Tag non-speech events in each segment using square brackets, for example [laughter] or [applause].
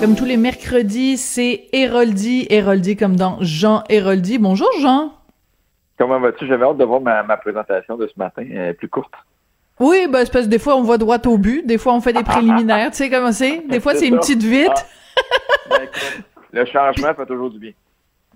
Comme tous les mercredis, c'est Héroldi, Héroldi comme dans Jean Héroldi. Bonjour Jean. Comment vas-tu? J'avais hâte de voir ma, présentation de ce matin, est plus courte. Oui, ben, c'est parce que des fois on va droit au but, des fois on fait des [laughs] préliminaires, tu sais comment c'est? Des fois c'est une petite vite. Ah. Ben, le changement fait toujours du bien.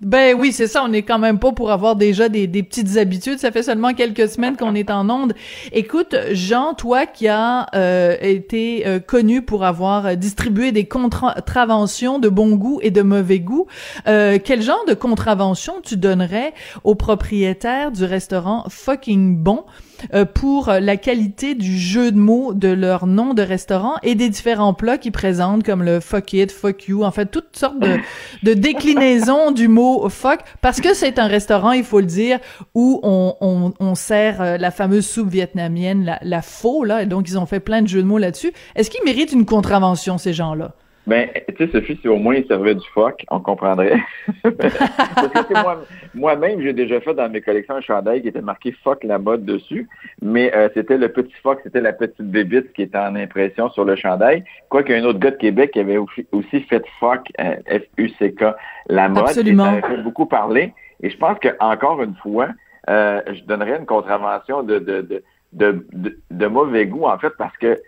Ben oui, c'est ça. On est quand même pas pour avoir déjà des, petites habitudes. Ça fait seulement quelques semaines qu'on est en onde. Écoute, Jean, toi qui as euh, été euh, connu pour avoir distribué des contraventions de bon goût et de mauvais goût, euh, quel genre de contravention tu donnerais aux propriétaires du restaurant Fucking Bon? Euh, pour la qualité du jeu de mots de leur nom de restaurant et des différents plats qu'ils présentent comme le fuck it, fuck you, en fait toutes sortes de, de déclinaisons du mot fuck parce que c'est un restaurant, il faut le dire, où on, on, on sert euh, la fameuse soupe vietnamienne, la, la faux là, et donc ils ont fait plein de jeux de mots là-dessus. Est-ce qu'ils méritent une contravention ces gens-là? Ben, tu sais, Sophie, si au moins il servait du phoque, on comprendrait. [laughs] Parce que moi, moi-même, j'ai déjà fait dans mes collections un chandail qui était marqué phoque la mode dessus, mais euh, c'était le petit phoque, c'était la petite bébite qui était en impression sur le chandail. Quoi qu'il y a un autre gars de Québec qui avait aussi fait phoque, euh, F-U-C-K, la mode. Absolument. Ça fait beaucoup parler. Et je pense que encore une fois, euh, je donnerais une contravention de, de, de, de, de mauvais goût, en fait, parce que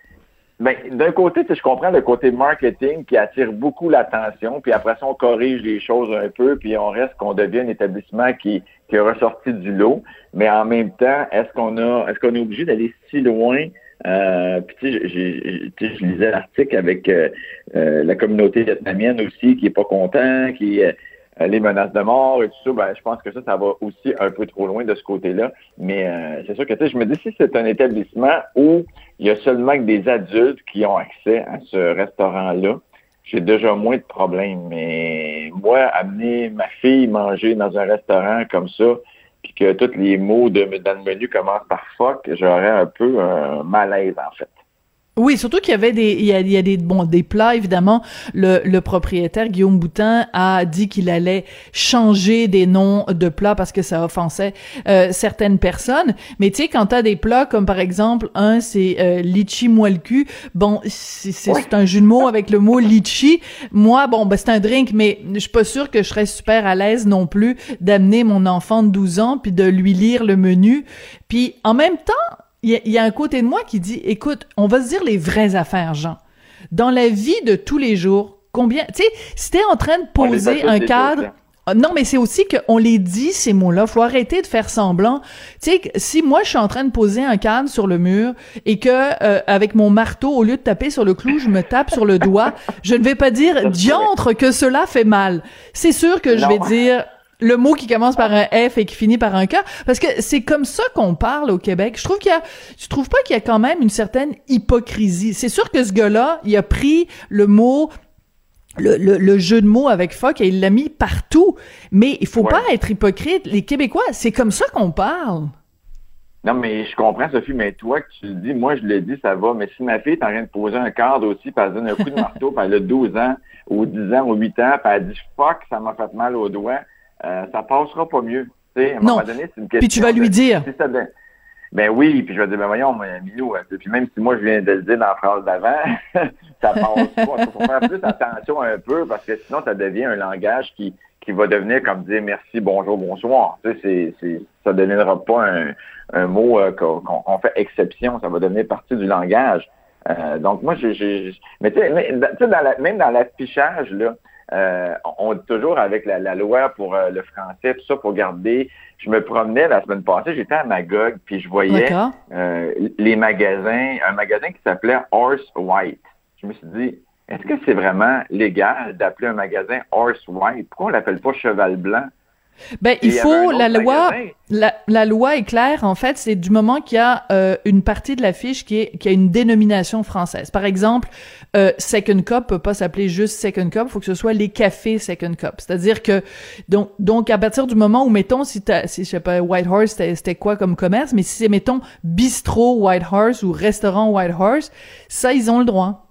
ben, d'un côté, je comprends le côté marketing qui attire beaucoup l'attention, puis après ça, on corrige les choses un peu, puis on reste qu'on devient un établissement qui, qui est ressorti du lot. Mais en même temps, est-ce qu'on a est-ce qu'on est obligé d'aller si loin? Euh, puis tu sais, je lisais l'article avec euh, euh, la communauté vietnamienne aussi qui est pas content, qui euh, les menaces de mort et tout ça, ben, je pense que ça, ça va aussi un peu trop loin de ce côté-là. Mais euh, c'est sûr que, tu sais, je me dis, si c'est un établissement où il y a seulement que des adultes qui ont accès à ce restaurant-là, j'ai déjà moins de problèmes. Mais moi, amener ma fille manger dans un restaurant comme ça, puis que tous les mots de, dans le menu commencent par fuck, j'aurais un peu un malaise, en fait. Oui, surtout qu'il y avait des, il y a, il y a des, bon, des plats évidemment. Le, le propriétaire Guillaume Boutin a dit qu'il allait changer des noms de plats parce que ça offensait euh, certaines personnes. Mais tu sais, quand t'as des plats comme par exemple un, c'est euh, litchi moelle cul. Bon, c'est un jeu de mots avec le mot litchi. Moi, bon, ben c'est un drink, mais je suis pas sûre que je serais super à l'aise non plus d'amener mon enfant de 12 ans puis de lui lire le menu. Puis en même temps, il y, a un côté de moi qui dit, écoute, on va se dire les vraies affaires, Jean. Dans la vie de tous les jours, combien, tu sais, si t'es en train de poser un cadre, ah, non, mais c'est aussi qu'on les dit, ces mots-là. Faut arrêter de faire semblant. Tu sais, si moi, je suis en train de poser un cadre sur le mur et que, euh, avec mon marteau, au lieu de taper sur le clou, je me tape sur le doigt, je ne vais pas dire diantre que cela fait mal. C'est sûr que je vais dire le mot qui commence par un F et qui finit par un K, parce que c'est comme ça qu'on parle au Québec. Je trouve qu'il y a, je trouve pas qu'il y a quand même une certaine hypocrisie. C'est sûr que ce gars-là, il a pris le mot le, le, jeu de mots avec fuck et il l'a mis partout. Mais il faut pas être hypocrite. Les Québécois, c'est comme ça qu'on parle. Non, mais je comprends, Sophie, mais toi, que tu le dis, moi, je l'ai dit, ça va. Mais si ma fille est en train de poser un cadre aussi, puis elle donne un coup de [laughs] marteau, puis elle a 12 ans, ou 10 ans, ou 8 ans, puis elle dit fuck, ça m'a fait mal au doigt, euh, ça passera pas mieux. sais, à un non. moment donné, c'est une question. Puis tu vas lui dire. ben oui, puis je vais dire, ben voyons, Milou, euh, puis même si moi je viens de le dire dans la phrase d'avant, [laughs] ça passe pas. Il faut faire plus attention un peu parce que sinon ça devient un langage qui, qui va devenir comme dire merci, bonjour, bonsoir. Tu sais, c'est, ça ne deviendra pas un, un mot euh, qu'on, fait exception, ça va devenir partie du langage. donc moi, j'ai, mais tu sais, même dans l'affichage, là, euh, on dit toujours avec la, loi pour euh, le français, tout ça, pour garder. Je me promenais la semaine passée, j'étais à Magog, puis je voyais euh, les magasins, un magasin qui s'appelait Horse White. Je me suis dit, est-ce que c'est vraiment légal d'appeler un magasin Horse White? Pourquoi on l'appelle pas Cheval Blanc? Ben, il faut la loi. La, la, loi est claire. En fait, c'est du moment qu'il y a euh, une partie de la fiche qui est qui a une dénomination française. Par exemple, euh, Second Cup peut pas s'appeler juste Second Cup. Il faut que ce soit les cafés Second Cup. C'est-à-dire que donc donc à partir du moment où mettons si t'as si je sais pas White Horse c'était quoi comme commerce, mais si c'est mettons bistrot White Horse ou restaurant White Horse, ça ils ont le droit.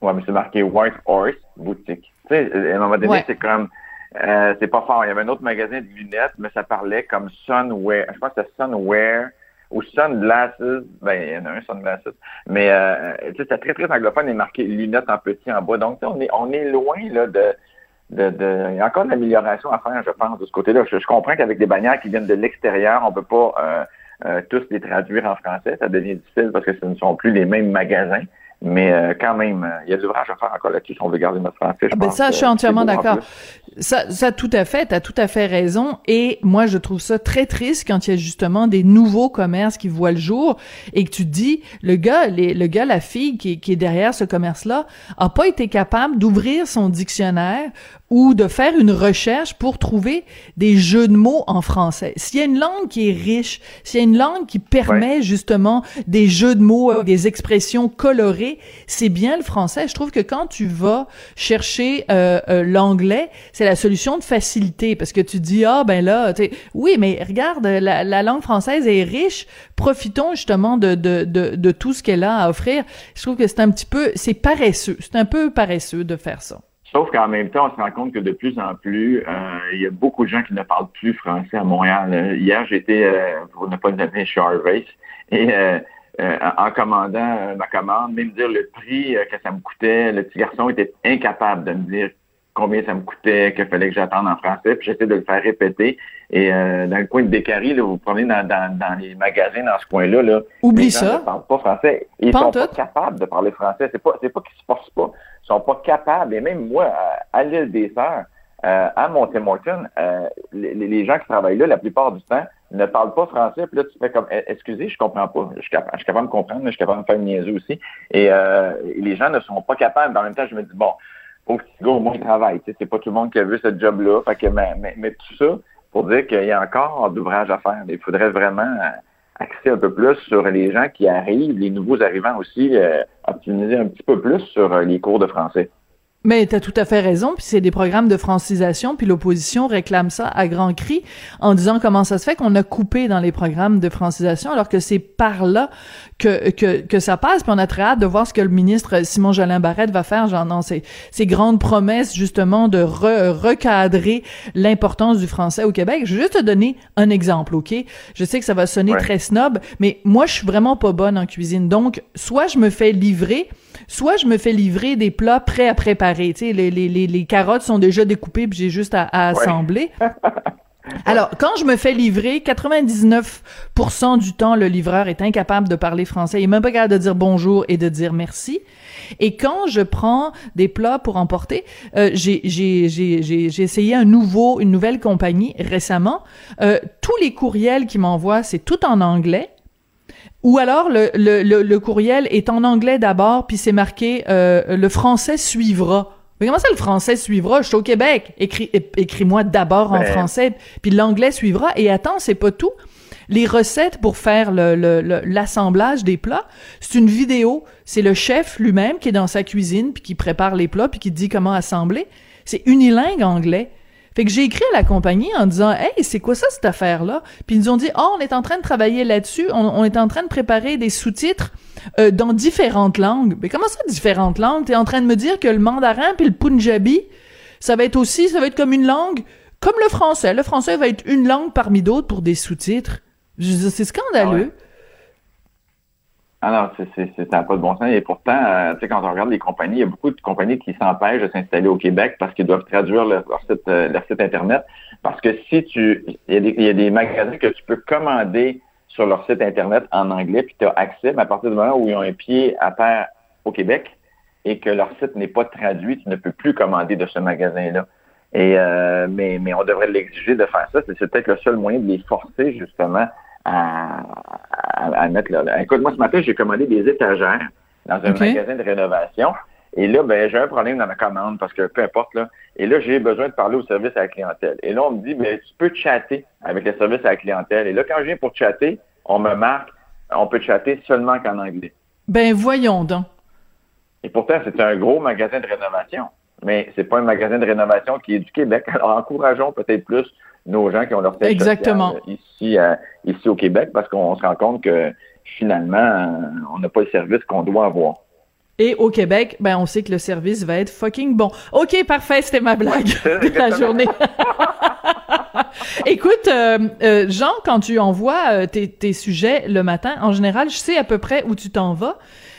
Ouais, mais c'est marqué White Horse boutique. Tu sais, à un moment donné, c'est comme euh, c'est pas fort. Il y avait un autre magasin de lunettes, mais ça parlait comme Sunwear. Je pense que c'était Sunwear ou Sunglasses. Ben, il y en a un Sunglasses. Mais euh, tu sais, c'était très, très anglophone et marqué lunettes en petit en bas. Donc, on est, on est loin là, de, de, de, il y a encore de l'amélioration à faire, je pense, de ce côté-là. Je, comprends qu'avec des bannières qui viennent de l'extérieur, on peut pas euh, euh, tous les traduire en français. Ça devient difficile parce que ce ne sont plus les mêmes magasins. Mais euh, quand même, euh, il y a de l'ouvrage à faire encore là-dessus si on veut garder notre français. Je ah ben ça, je suis entièrement d'accord. Ça, ça, tout à fait, tu as tout à fait raison. Et moi, je trouve ça très triste quand il y a justement des nouveaux commerces qui voient le jour et que tu te dis, le gars, les, le gars, la fille qui, qui est derrière ce commerce-là, a pas été capable d'ouvrir son dictionnaire ou de faire une recherche pour trouver des jeux de mots en français. S'il y a une langue qui est riche, s'il y a une langue qui permet justement des jeux de mots, des expressions colorées, c'est bien le français. Je trouve que quand tu vas chercher euh, euh, l'anglais, c'est la solution de facilité parce que tu dis ah ben là, oui mais regarde la, la, langue française est riche, profitons justement de de, de, de tout ce qu'elle a à offrir. Je trouve que c'est un petit peu, c'est paresseux, c'est un peu paresseux de faire ça. Sauf qu'en même temps, on se rend compte que de plus en plus, euh, il y a beaucoup de gens qui ne parlent plus français à Montréal. Euh, hier, j'étais, euh, pour ne pas le nommer, chez Harvey, et en commandant ma commande, même dire le prix que ça me coûtait, le petit garçon était incapable de me dire combien ça me coûtait, qu'il fallait que j'attende en français, puis j'essaie de le faire répéter. Et dans le coin de Bécari, là, vous prenez dans, dans, les magasins dans ce coin-là, là, Oublie les gens ça. ne parlent pas français. Ils sont pas capables de parler français. C'est pas, c'est pas qu'ils se forcent pas sont pas capables, et même moi, à, l'île des Sœurs, euh, à Montemorton, euh, les, les, gens qui travaillent là, la plupart du temps, ne parlent pas français. Puis là, tu fais comme, eh, excusez, je comprends pas. Je suis capable, je suis capable de comprendre, mais je suis capable de faire une niaiserie aussi. Et euh, les gens ne sont pas capables. En même temps, je me dis, bon, faut que tu au moins travail. Tu sais, c'est pas tout le monde qui a vu ce job-là. Fait que, mais, mais, mais, tout ça pour dire qu'il y a encore d'ouvrage à faire. Il faudrait vraiment axer un peu plus sur les gens qui arrivent, les nouveaux arrivants aussi, euh, optimiser un petit peu plus sur euh, les cours de français. Mais tu as tout à fait raison, puis c'est des programmes de francisation, puis l'opposition réclame ça à grands cris en disant comment ça se fait qu'on a coupé dans les programmes de francisation alors que c'est par là que, que, que ça passe, puis on a très hâte de voir ce que le ministre Simon Jolin Barrette va faire, genre non, ces, ces grandes promesses justement de recadrer l'importance du français au Québec. Je vais juste te donner un exemple, OK? Je sais que ça va sonner très snob, mais moi je suis vraiment pas bonne en cuisine, donc soit je me fais livrer soit je me fais livrer des plats prêts à préparer. Tu sais, les, les, les, carottes sont déjà découpées, puis j'ai juste à, assembler. [laughs] Alors, quand je me fais livrer, 99% du temps, le livreur est incapable de parler français. Il est même pas capable de dire bonjour et de dire merci. Et quand je prends des plats pour emporter, euh, j'ai essayé un nouveau, une nouvelle compagnie récemment. Euh, tous les courriels qui m'envoient, c'est tout en anglais. Ou alors le, le, le, courriel est en anglais d'abord, puis c'est marqué euh, le français suivra. Mais comment ça le français suivra? Je suis au Québec. Écris, écris-moi d'abord en ben. français, puis l'anglais suivra. Et attends, c'est pas tout. Les recettes pour faire l'assemblage des plats, c'est une vidéo. C'est le chef lui-même qui est dans sa cuisine, puis qui prépare les plats, puis qui dit comment assembler. C'est unilingue anglais. Fait que j'ai écrit à la compagnie en disant Hey, c'est quoi ça cette affaire-là? Puis ils nous ont dit Oh, on est en train de travailler là-dessus, on, est en train de préparer des sous-titres euh, dans différentes langues. Mais comment ça, différentes langues? T'es en train de me dire que le mandarin puis le punjabi, ça va être aussi, ça va être comme une langue, comme le français. Le français va être une langue parmi d'autres pour des sous-titres. C'est scandaleux. Ah alors, ah c'est un pas de bon sens. Et pourtant, euh, tu sais, quand on regarde les compagnies, il y a beaucoup de compagnies qui s'empêchent de s'installer au Québec parce qu'ils doivent traduire leur, site, euh, leur site Internet. Parce que si tu. Il y, a des, y, a des, magasins que tu peux commander sur leur site Internet en anglais, puis tu as accès, mais à partir du moment où ils ont un pied à terre au Québec et que leur site n'est pas traduit, tu ne peux plus commander de ce magasin-là. Et euh, mais, mais on devrait l'exiger de faire ça. C'est peut-être le seul moyen de les forcer, justement, à, à, mettre là. Écoute, moi, ce matin, j'ai commandé des étagères dans un magasin de rénovation. Et là, ben, j'ai un problème dans ma commande parce que peu importe, là. Et là, j'ai besoin de parler au service à la clientèle. Et là, on me dit, ben, tu peux chatter avec le service à la clientèle. Et là, quand je viens pour chatter, on me marque, on peut chatter seulement qu'en anglais. Ben, voyons donc. Et pourtant, c'est un gros magasin de rénovation. Mais c'est pas un magasin de rénovation qui est du Québec. [laughs] Alors, encourageons peut-être plus nos gens qui ont leur tête Exactement. ici, euh, ici au Québec parce qu'on se rend compte que finalement, euh, on n'a pas le service qu'on doit avoir. Et au Québec, ben on sait que le service va être fucking bon. Ok, parfait, c'était ma blague de la journée. [laughs] [laughs] Écoute, euh, euh, Jean, quand tu envoies tes, tes, sujets le matin, en général, je sais à peu près où tu t'en vas.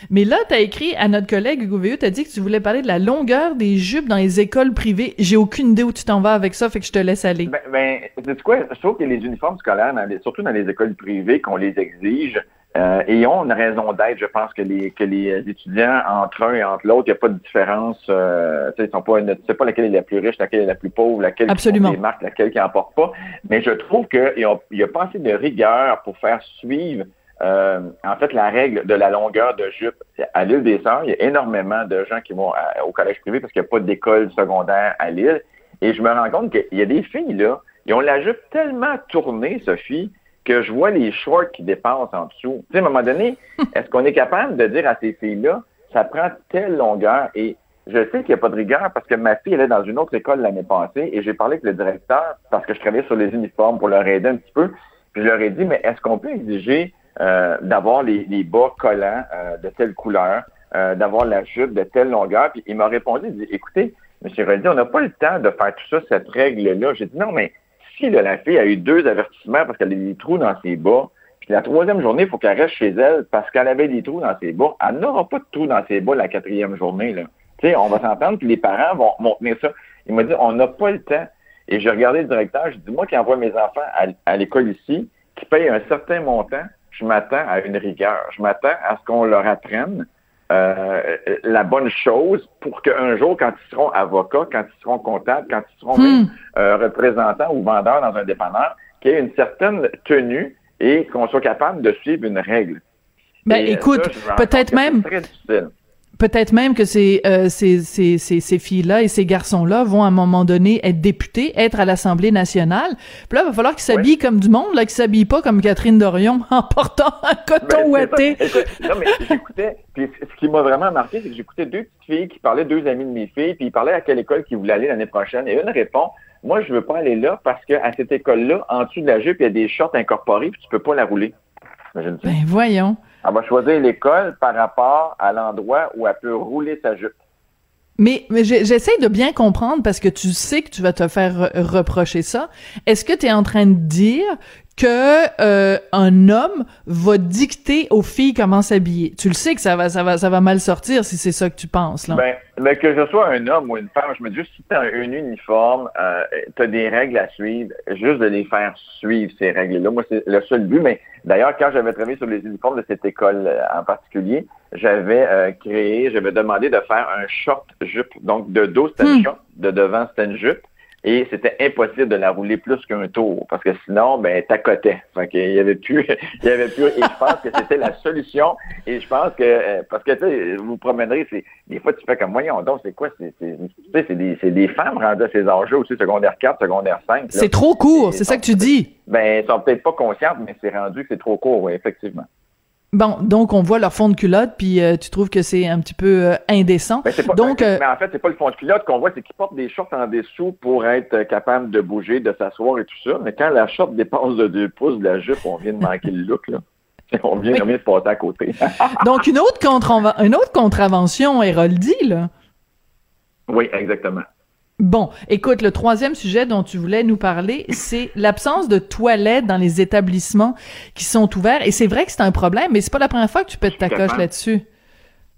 Mais là, tu as écrit à notre collègue Hugo tu as dit que tu voulais parler de la longueur des jupes dans les écoles privées. J'ai aucune idée où tu t'en vas avec ça, fait que je te laisse aller. Ben, ben quoi? Je trouve que les uniformes scolaires, surtout dans les écoles privées, qu'on les exige, euh, et ont une raison d'être. Je pense que les que les étudiants entre un et entre l'autre, il n'y a pas de différence. Euh, ils sont pas, ne sais pas laquelle est la plus riche, laquelle est la plus pauvre, laquelle Absolument. qui marques, laquelle qui n'emporte pas. Mais je trouve qu'il n'y a, pas assez de rigueur pour faire suivre. Euh, en fait, la règle de la longueur de jupe à l'île des Sœurs, il y a énormément de gens qui vont au collège privé parce qu'il n'y a pas d'école secondaire à l'île. Et je me rends compte qu'il y a des filles là, ils ont la jupe tellement tournée, Sophie, que je vois les shorts qui dépassent en dessous. Tu sais, à un moment donné, [laughs] est-ce qu'on est capable de dire à ces filles-là, ça prend telle longueur? Et je sais qu'il n'y a pas de rigueur parce que ma fille, elle est dans une autre école l'année passée et j'ai parlé avec le directeur parce que je travaillais sur les uniformes pour leur aider un petit peu. Puis je leur ai dit, mais est-ce qu'on peut exiger euh, d'avoir les, bas collants euh, de telle couleur, euh, d'avoir la jupe de telle longueur? Puis il m'a répondu, il dit, écoutez, M. Reddy, on n'a pas le temps de faire tout ça, cette règle-là. J'ai dit, non, mais la fille a eu deux avertissements parce qu'elle a des trous dans ses bas, puis la troisième journée, il faut qu'elle reste chez elle parce qu'elle avait des trous dans ses bas, elle n'aura pas de trous dans ses bas la quatrième journée. On va s'entendre, puis les parents vont, vont tenir ça. Il m'a dit, on n'a pas le temps. Et j'ai regardé le directeur, j'ai dit, moi qui envoie mes enfants à, l'école ici, qui paye un certain montant, je m'attends à une rigueur. Je m'attends à ce qu'on leur apprenne euh, la bonne chose pour qu'un jour, quand ils seront avocats, quand ils seront comptables, quand ils seront même, hmm. euh, représentants ou vendeurs dans un dépanneur, qu'il y ait une certaine tenue et qu'on soit capable de suivre une règle. Ben, écoute, peut-être même. Très difficile peut-être même que ces, euh, ces, ces, ces, filles-là et ces garçons-là vont à un moment donné être députés, être à l'Assemblée nationale. Puis là, il va falloir qu'ils s'habillent comme du monde, là, qu'ils s'habillent pas comme Catherine Dorion [laughs] en portant un coton ouaté. non, mais j'écoutais, puis ce qui m'a vraiment marqué, c'est que j'écoutais deux petites filles qui parlaient, deux amis de mes filles, puis ils parlaient à quelle école qu'ils voulaient aller l'année prochaine. Et une répond, moi, je veux pas aller là parce qu'à cette école-là, en dessous de la jupe, il y a des shorts incorporés, puis tu peux pas la rouler. Ben voyons. Elle va choisir l'école par rapport à l'endroit où elle peut rouler sa jupe. Mais, mais j'essaie de bien comprendre parce que tu sais que tu vas te faire reprocher ça. Est-ce que tu es en train de dire que euh, un homme va dicter aux filles comment s'habiller. Tu le sais que ça va, ça va, ça va mal sortir si c'est ça que tu penses là. Ben, ben que je sois un homme ou une femme, je me dis si tu as un uniforme, euh, tu as des règles à suivre, juste de les faire suivre ces règles-là. Moi, c'est le seul but. Mais d'ailleurs, quand j'avais travaillé sur les uniformes de cette école euh, en particulier, j'avais euh, créé, j'avais demandé de faire un short jupe. Donc de dos c'était une hmm. short, de devant c'était une jupe et c'était impossible de la rouler plus qu'un tour parce que sinon ben t'accotais. Fait qu'il y avait plus [laughs] il y avait plus et je pense que c'était la solution. Et je pense que euh, parce que tu sais vous promènerez c'est des fois tu fais comme voyons donc c'est quoi c'est c'est c'est des c'est des femmes rendues à ces enjeux aussi secondaire 4 secondaire 5 c'est trop court c'est ça que tu dis. ben elles sont peut-être pas conscientes mais c'est rendu que c'est trop court oui effectivement Bon, donc on voit leur fond de culotte, puis euh, tu trouves que c'est un petit peu euh, indécent. Pas, donc, euh, mais en fait, c'est pas le fond de culotte qu'on voit, c'est qu'ils portent des shorts en dessous pour être capable de bouger, de s'asseoir et tout ça. Mais quand la short dépasse de deux pouces de la jupe, on vient de manquer le look là. [laughs] On vient, de passer à côté. [laughs] donc une autre contre une autre contravention, Héroldi, là. Oui, exactement. Bon, écoute, le troisième sujet dont tu voulais nous parler, c'est l'absence de toilettes dans les établissements qui sont ouverts. Et c'est vrai que c'est un problème, mais c'est pas la première fois que tu pètes ta coche là-dessus.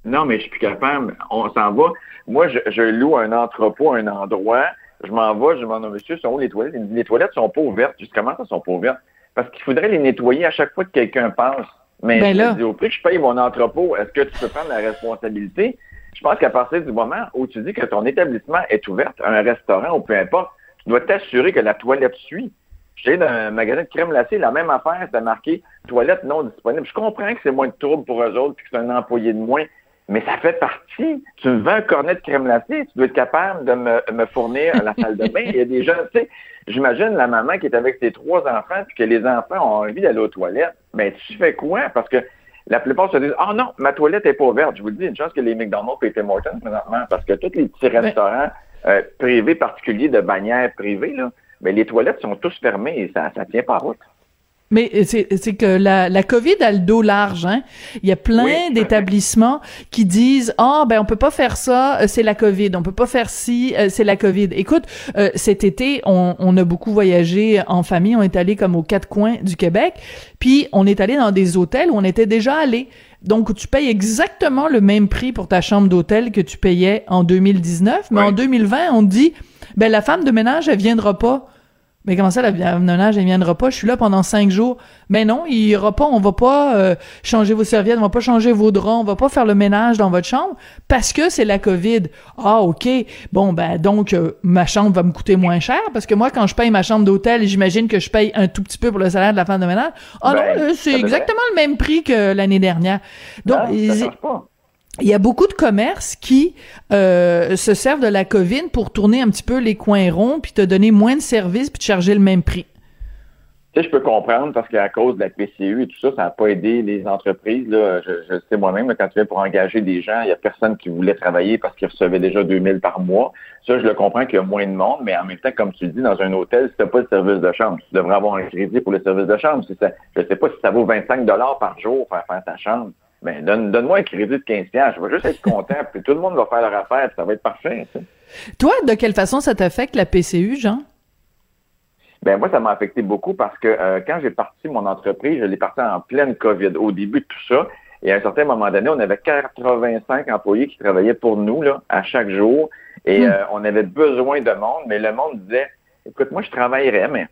Non, mais je suis plus capable. On s'en va. Moi, je, loue un entrepôt, un endroit. Je m'en vais, je demande au monsieur, sont où les toilettes? Il me dit, les toilettes sont pas ouvertes. Je dis, comment ça sont pas ouvertes? Parce qu'il faudrait les nettoyer à chaque fois que quelqu'un passe. Mais ben je dis, au prix que je paye mon entrepôt, est-ce que tu peux prendre la responsabilité? Pense qu'à partir du moment où tu dis que ton établissement est ouvert, un restaurant ou peu importe, tu dois t'assurer que la toilette suit. J'ai dans un magasin de crème glacée, la même affaire, c'est marqué toilette non disponible. Je comprends que c'est moins de trouble pour eux autres puis que c'est un employé de moins, mais ça fait partie. Tu me vends un cornet de crème glacée, tu dois être capable de me, fournir la salle de bain. Il y a des gens, tu sais, j'imagine la maman qui est avec ses trois enfants, puis que les enfants ont envie d'aller aux toilettes. Ben, tu fais quoi? Parce que la plupart se disent, oh non, ma toilette est pas ouverte. Je vous le dis, une chance que les McDonald's et Tim Hortons présentement, parce que tous les petits restaurants euh, privés particuliers de bannières privées, là, mais ben, les toilettes sont tous fermées et ça, ça tient pas route. Mais c'est que la, la COVID a le dos large. Hein? Il y a plein d'établissements qui disent ah ben on peut pas faire ça, euh, c'est la COVID. On peut pas faire ci, euh, c'est la COVID. Écoute, euh, cet été on, on, a beaucoup voyagé en famille. On est allé comme aux quatre coins du Québec, puis on est allé dans des hôtels où on était déjà allé. Donc, tu payes exactement le même prix pour ta chambre d'hôtel que tu payais en 2019, mais en 2020, on dit, ben la femme de ménage, elle viendra pas. Mais comment ça, la ménage, elle viendra pas? Je suis là pendant cinq jours. Mais non, il aura pas, on va pas euh, changer vos serviettes, on va pas changer vos draps, on va pas faire le ménage dans votre chambre parce que c'est la COVID. Ah, OK. Bon, ben, donc, euh, ma chambre va me coûter moins cher parce que moi, quand je paye ma chambre d'hôtel, j'imagine que je paye un tout petit peu pour le salaire de la femme de ménage. Ah non, ben, euh, c'est exactement le même prix que l'année dernière. Donc, il y a beaucoup de commerces qui euh, se servent de la COVID pour tourner un petit peu les coins ronds, puis te donner moins de services, puis te charger le même prix. Tu sais, je peux comprendre parce qu'à cause de la PCU et tout ça, ça n'a pas aidé les entreprises. Là. Je, sais moi-même, quand tu viens pour engager des gens, il n'y a personne qui voulait travailler parce qu'ils recevaient déjà 2000 par mois. Ça, je le comprends qu'il y a moins de monde, mais en même temps, comme tu dis, dans un hôtel, si tu n'as pas de service de chambre, tu devrais avoir un crédit pour le service de chambre. je ne sais pas si ça vaut 25 par jour faire faire ta chambre ben, donne, donne-moi un crédit de 15 Je vais juste être content, puis tout le monde va faire leur affaire, ça va être parfait. Toi, de quelle façon ça t'affecte la PCU, Jean? Ben moi, ça m'a affecté beaucoup parce que euh, quand j'ai parti mon entreprise, je l'ai parti en pleine COVID, au début de tout ça. Et à un certain moment donné, on avait 85 employés qui travaillaient pour nous là, à chaque jour. Et hmm. euh, on avait besoin de monde, mais le monde disait, écoute, moi, je travaillerais, mais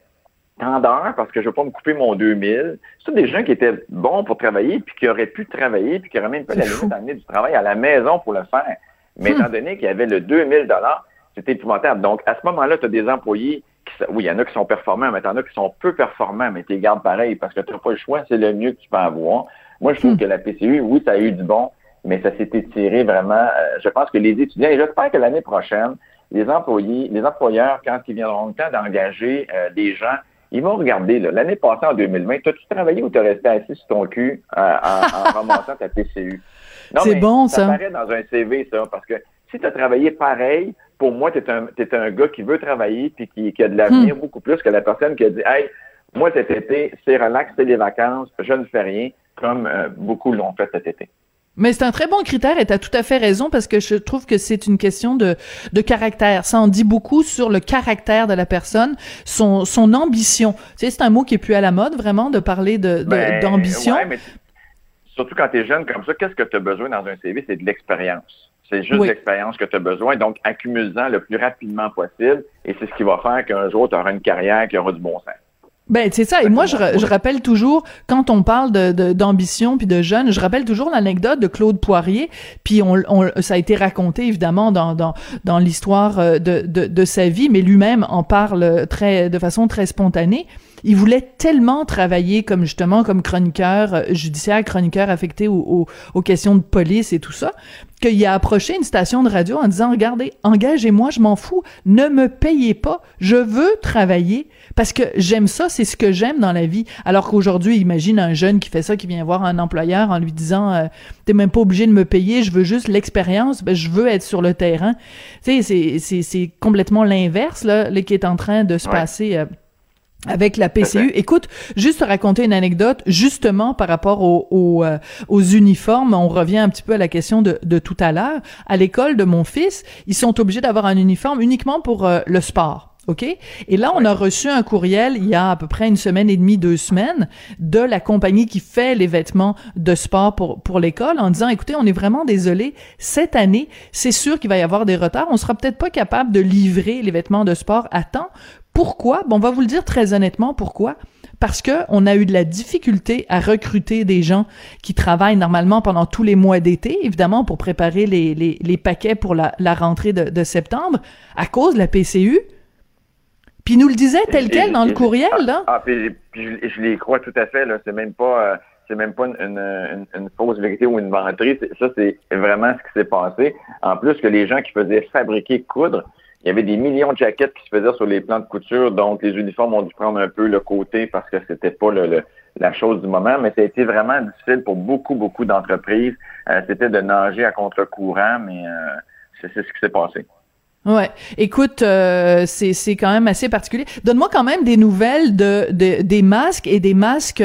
tant parce que je veux pas me couper mon 2000. C'est des gens qui étaient bons pour travailler puis qui auraient pu travailler puis qui auraient même pas la limite d'amener du travail à la maison pour le faire. Mais hmm. étant donné qu'il y avait le 2000 dollars, c'était épouvantable. Donc, à ce moment-là, tu as des employés qui, oui, il y en a qui sont performants, mais tu en as qui sont peu performants, mais tu les gardes pareil parce que tu n'as pas le choix, c'est le mieux que tu peux avoir. Moi, je trouve hmm. que la PCU, oui, ça a eu du bon, mais ça s'est étiré vraiment. Euh, je pense que les étudiants, et j'espère que l'année prochaine, les employés, les employeurs, quand ils viendront le temps d'engager euh, des gens ils vont regarder, l'année passée, en 2020, t'as-tu travaillé ou t'as resté assis sur ton cul euh, en, [laughs] ramassant ta TCU? C'est bon, ça. Ça paraît dans un CV, ça, parce que si tu as travaillé pareil, pour moi, tu es un, es un gars qui veut travailler puis qui, qui a de l'avenir hmm. beaucoup plus que la personne qui a dit Hey, moi, cet été, c'est relax, c'est les vacances, je ne fais rien, comme euh, beaucoup l'ont fait cet été. Mais c'est un très bon critère et tu as tout à fait raison parce que je trouve que c'est une question de, de caractère. Ça en dit beaucoup sur le caractère de la personne, son, son ambition. Tu sais, c'est un mot qui est plus à la mode, vraiment, de parler de, ben, d'ambition. surtout quand tu es jeune comme ça, qu'est-ce que tu as besoin dans un CV? C'est de l'expérience. C'est juste l'expérience que tu as besoin. Donc, accumule-en le plus rapidement possible et c'est ce qui va faire qu'un jour, tu auras une carrière qui aura du bon sens. Ben c'est ça. Et moi, je, je, rappelle toujours quand on parle de d'ambition puis de jeunes, je rappelle toujours l'anecdote de Claude Poirier. Puis on, on, ça a été raconté évidemment dans dans, dans l'histoire euh, de, de, de sa vie, mais lui-même en parle très de façon très spontanée. Il voulait tellement travailler comme justement comme chroniqueur euh, judiciaire, chroniqueur affecté aux, aux, questions de police et tout ça, qu'il a approché une station de radio en disant regardez, engagez-moi, je m'en fous, ne me payez pas, je veux travailler parce que j'aime ça, c'est ce que j'aime dans la vie. Alors qu'aujourd'hui, imagine un jeune qui fait ça, qui vient voir un employeur en lui disant euh, t'es même pas obligé de me payer, je veux juste l'expérience, ben, je veux être sur le terrain. Tu sais, c'est c'est complètement l'inverse là, qui est en train de se passer. Euh, avec la PCU. Écoute, juste raconter une anecdote, justement par rapport aux, euh, aux uniformes, on revient un petit peu à la question de, de tout à l'heure. À l'école de mon fils, ils sont obligés d'avoir un uniforme uniquement pour le sport. OK? Et là, on a reçu un courriel il y a à peu près une semaine et demie, deux semaines, de la compagnie qui fait les vêtements de sport pour, pour l'école en disant, écoutez, on est vraiment désolé, cette année, c'est sûr qu'il va y avoir des retards. On sera peut-être pas capable de livrer les vêtements de sport à temps. Pourquoi? Bon, on va vous le dire très honnêtement, pourquoi? Parce que on a eu de la difficulté à recruter des gens qui travaillent normalement pendant tous les mois d'été, évidemment, pour préparer les, les, les paquets pour la, la rentrée de, de septembre, à cause de la PCU puis nous le disait tel quel dans le courriel, là. Ah, puis, je, les crois tout à fait, là. C'est même pas, euh, c'est même pas une, une, fausse vérité ou une menterie. Ça, c'est vraiment ce qui s'est passé. En plus que les gens qui faisaient fabriquer, coudre, il y avait des millions de jaquettes qui se faisaient sur les plans de couture, donc les uniformes ont dû prendre un peu le côté parce que c'était pas le, la chose du moment, mais ça a été vraiment difficile pour beaucoup, beaucoup d'entreprises. Euh, c'était de nager à contre-courant, mais euh, c'est ce qui s'est passé. Ouais, écoute, euh, c'est c'est quand même assez particulier. Donne-moi quand même des nouvelles de, de, des masques et des masques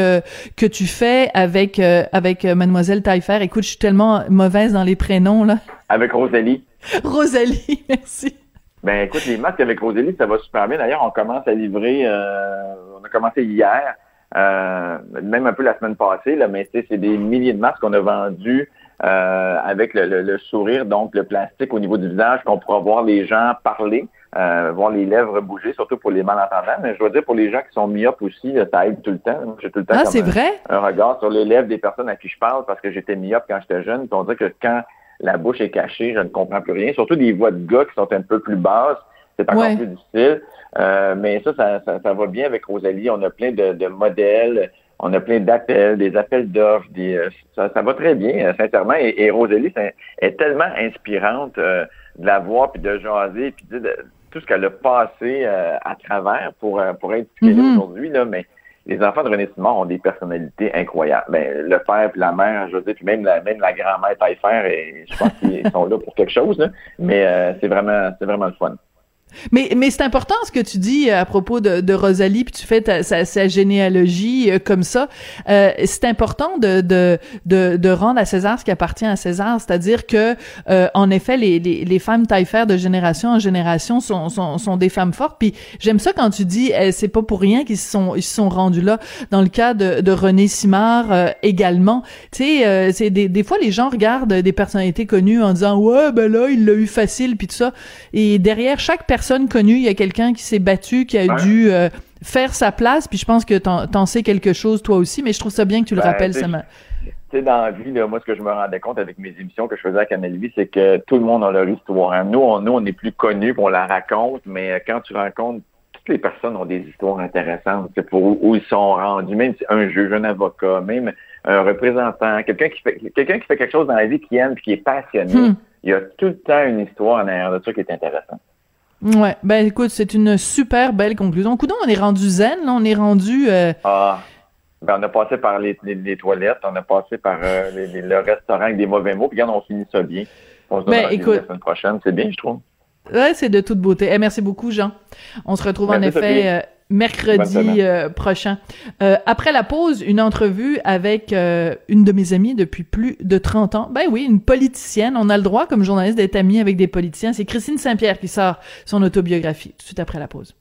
que tu fais avec avec mademoiselle Taillefer. Écoute, je suis tellement mauvaise dans les prénoms là. Avec Rosalie. [laughs] Rosalie, [laughs] merci. Ben écoute, les masques avec Rosélie, ça va super bien. D'ailleurs, on commence à livrer, euh, on a commencé hier, euh, même un peu la semaine passée, là, mais c'est des milliers de masques qu'on a vendus euh, avec le, sourire, donc le plastique au niveau du visage, qu'on pourra voir les gens parler, voir les lèvres bouger, surtout pour les malentendants. Mais je dois dire, pour les gens qui sont myopes aussi, ça aide tout le temps. J'ai tout le temps ah, c'est vrai? un regard sur les lèvres des personnes à qui je parle parce que j'étais myope quand j'étais jeune. On dit que quand la bouche est cachée, je ne comprends plus rien. Surtout des voix de gars qui sont un peu plus basses, c'est encore plus difficile. Euh, mais ça ça, ça, va bien avec Rosalie. On a plein de, modèles, on a plein d'appels, des appels d'offres. Euh, ça, ça, va très bien, euh, sincèrement. Et, Rosalie est, tellement inspirante de la voir, puis de jaser, puis de, tout ce qu'elle a passé à travers pour, pour être ce qu'elle est aujourd'hui. Là, mais les enfants de René Simard ont des personnalités incroyables. Ben, le père et la mère, je veux dire, puis même la, même la grand-mère Taillefer, et je pense qu'ils [laughs] sont là pour quelque chose, là. mais euh, c'est vraiment, c'est vraiment le fun. Mais, mais c'est important ce que tu dis euh, à propos de, de Rosalie, puis tu fais ta, sa, sa, généalogie euh, comme ça. Euh, c'est important de, de, de, de, rendre à César ce qui appartient à César, c'est-à-dire que, euh, en effet, les, les, les femmes taillefer de génération en génération sont, sont, sont des femmes fortes. Puis j'aime ça quand tu dis, eh, c'est pas pour rien qu'ils se sont, ils sont rendus là. Dans le cas de, de René Simard également, tu sais, c'est des, des fois les gens regardent des personnalités connues en disant ouais ben là il l'a eu facile puis tout ça. Et derrière chaque personne personne connue, il y a quelqu'un qui s'est battu, qui a dû euh, faire sa place, puis je pense que t'en, en sais quelque chose toi aussi, mais je trouve ça bien que tu le ben, rappelles, ça Tu sais, dans la vie, moi, ce que je me rendais compte avec mes émissions que je faisais à Canal Vie, c'est que tout le monde a leur histoire. Hein. Nous, on, nous, on est plus connus, on la raconte, mais euh, quand tu rencontres toutes les personnes ont des histoires intéressantes pour où, ils sont rendus, même un juge, un avocat, même un représentant, quelqu'un qui fait quelqu'un qui fait quelque chose dans la vie qui aime et qui est passionné. Hmm. Il y a tout le temps une histoire en arrière de ça qui est intéressante. Ouais, ben écoute, c'est une super belle conclusion. Coudon, on est rendu zen, là, on est rendu. Euh... Ah, ben on a passé par les, les, toilettes, on a passé par euh, les, le restaurant avec des mauvais mots, puis regarde, on finit ça bien. On se ben, écoute, la semaine prochaine, c'est bien, je trouve. Ouais, c'est de toute beauté. Eh, merci beaucoup, Jean. On se retrouve en effet mercredi euh, prochain. Euh, après la pause, une entrevue avec euh, une de mes amies depuis plus de 30 ans. Ben oui, une politicienne. On a le droit comme journaliste d'être amie avec des politiciens. C'est Christine Saint-Pierre qui sort son autobiographie tout de suite après la pause.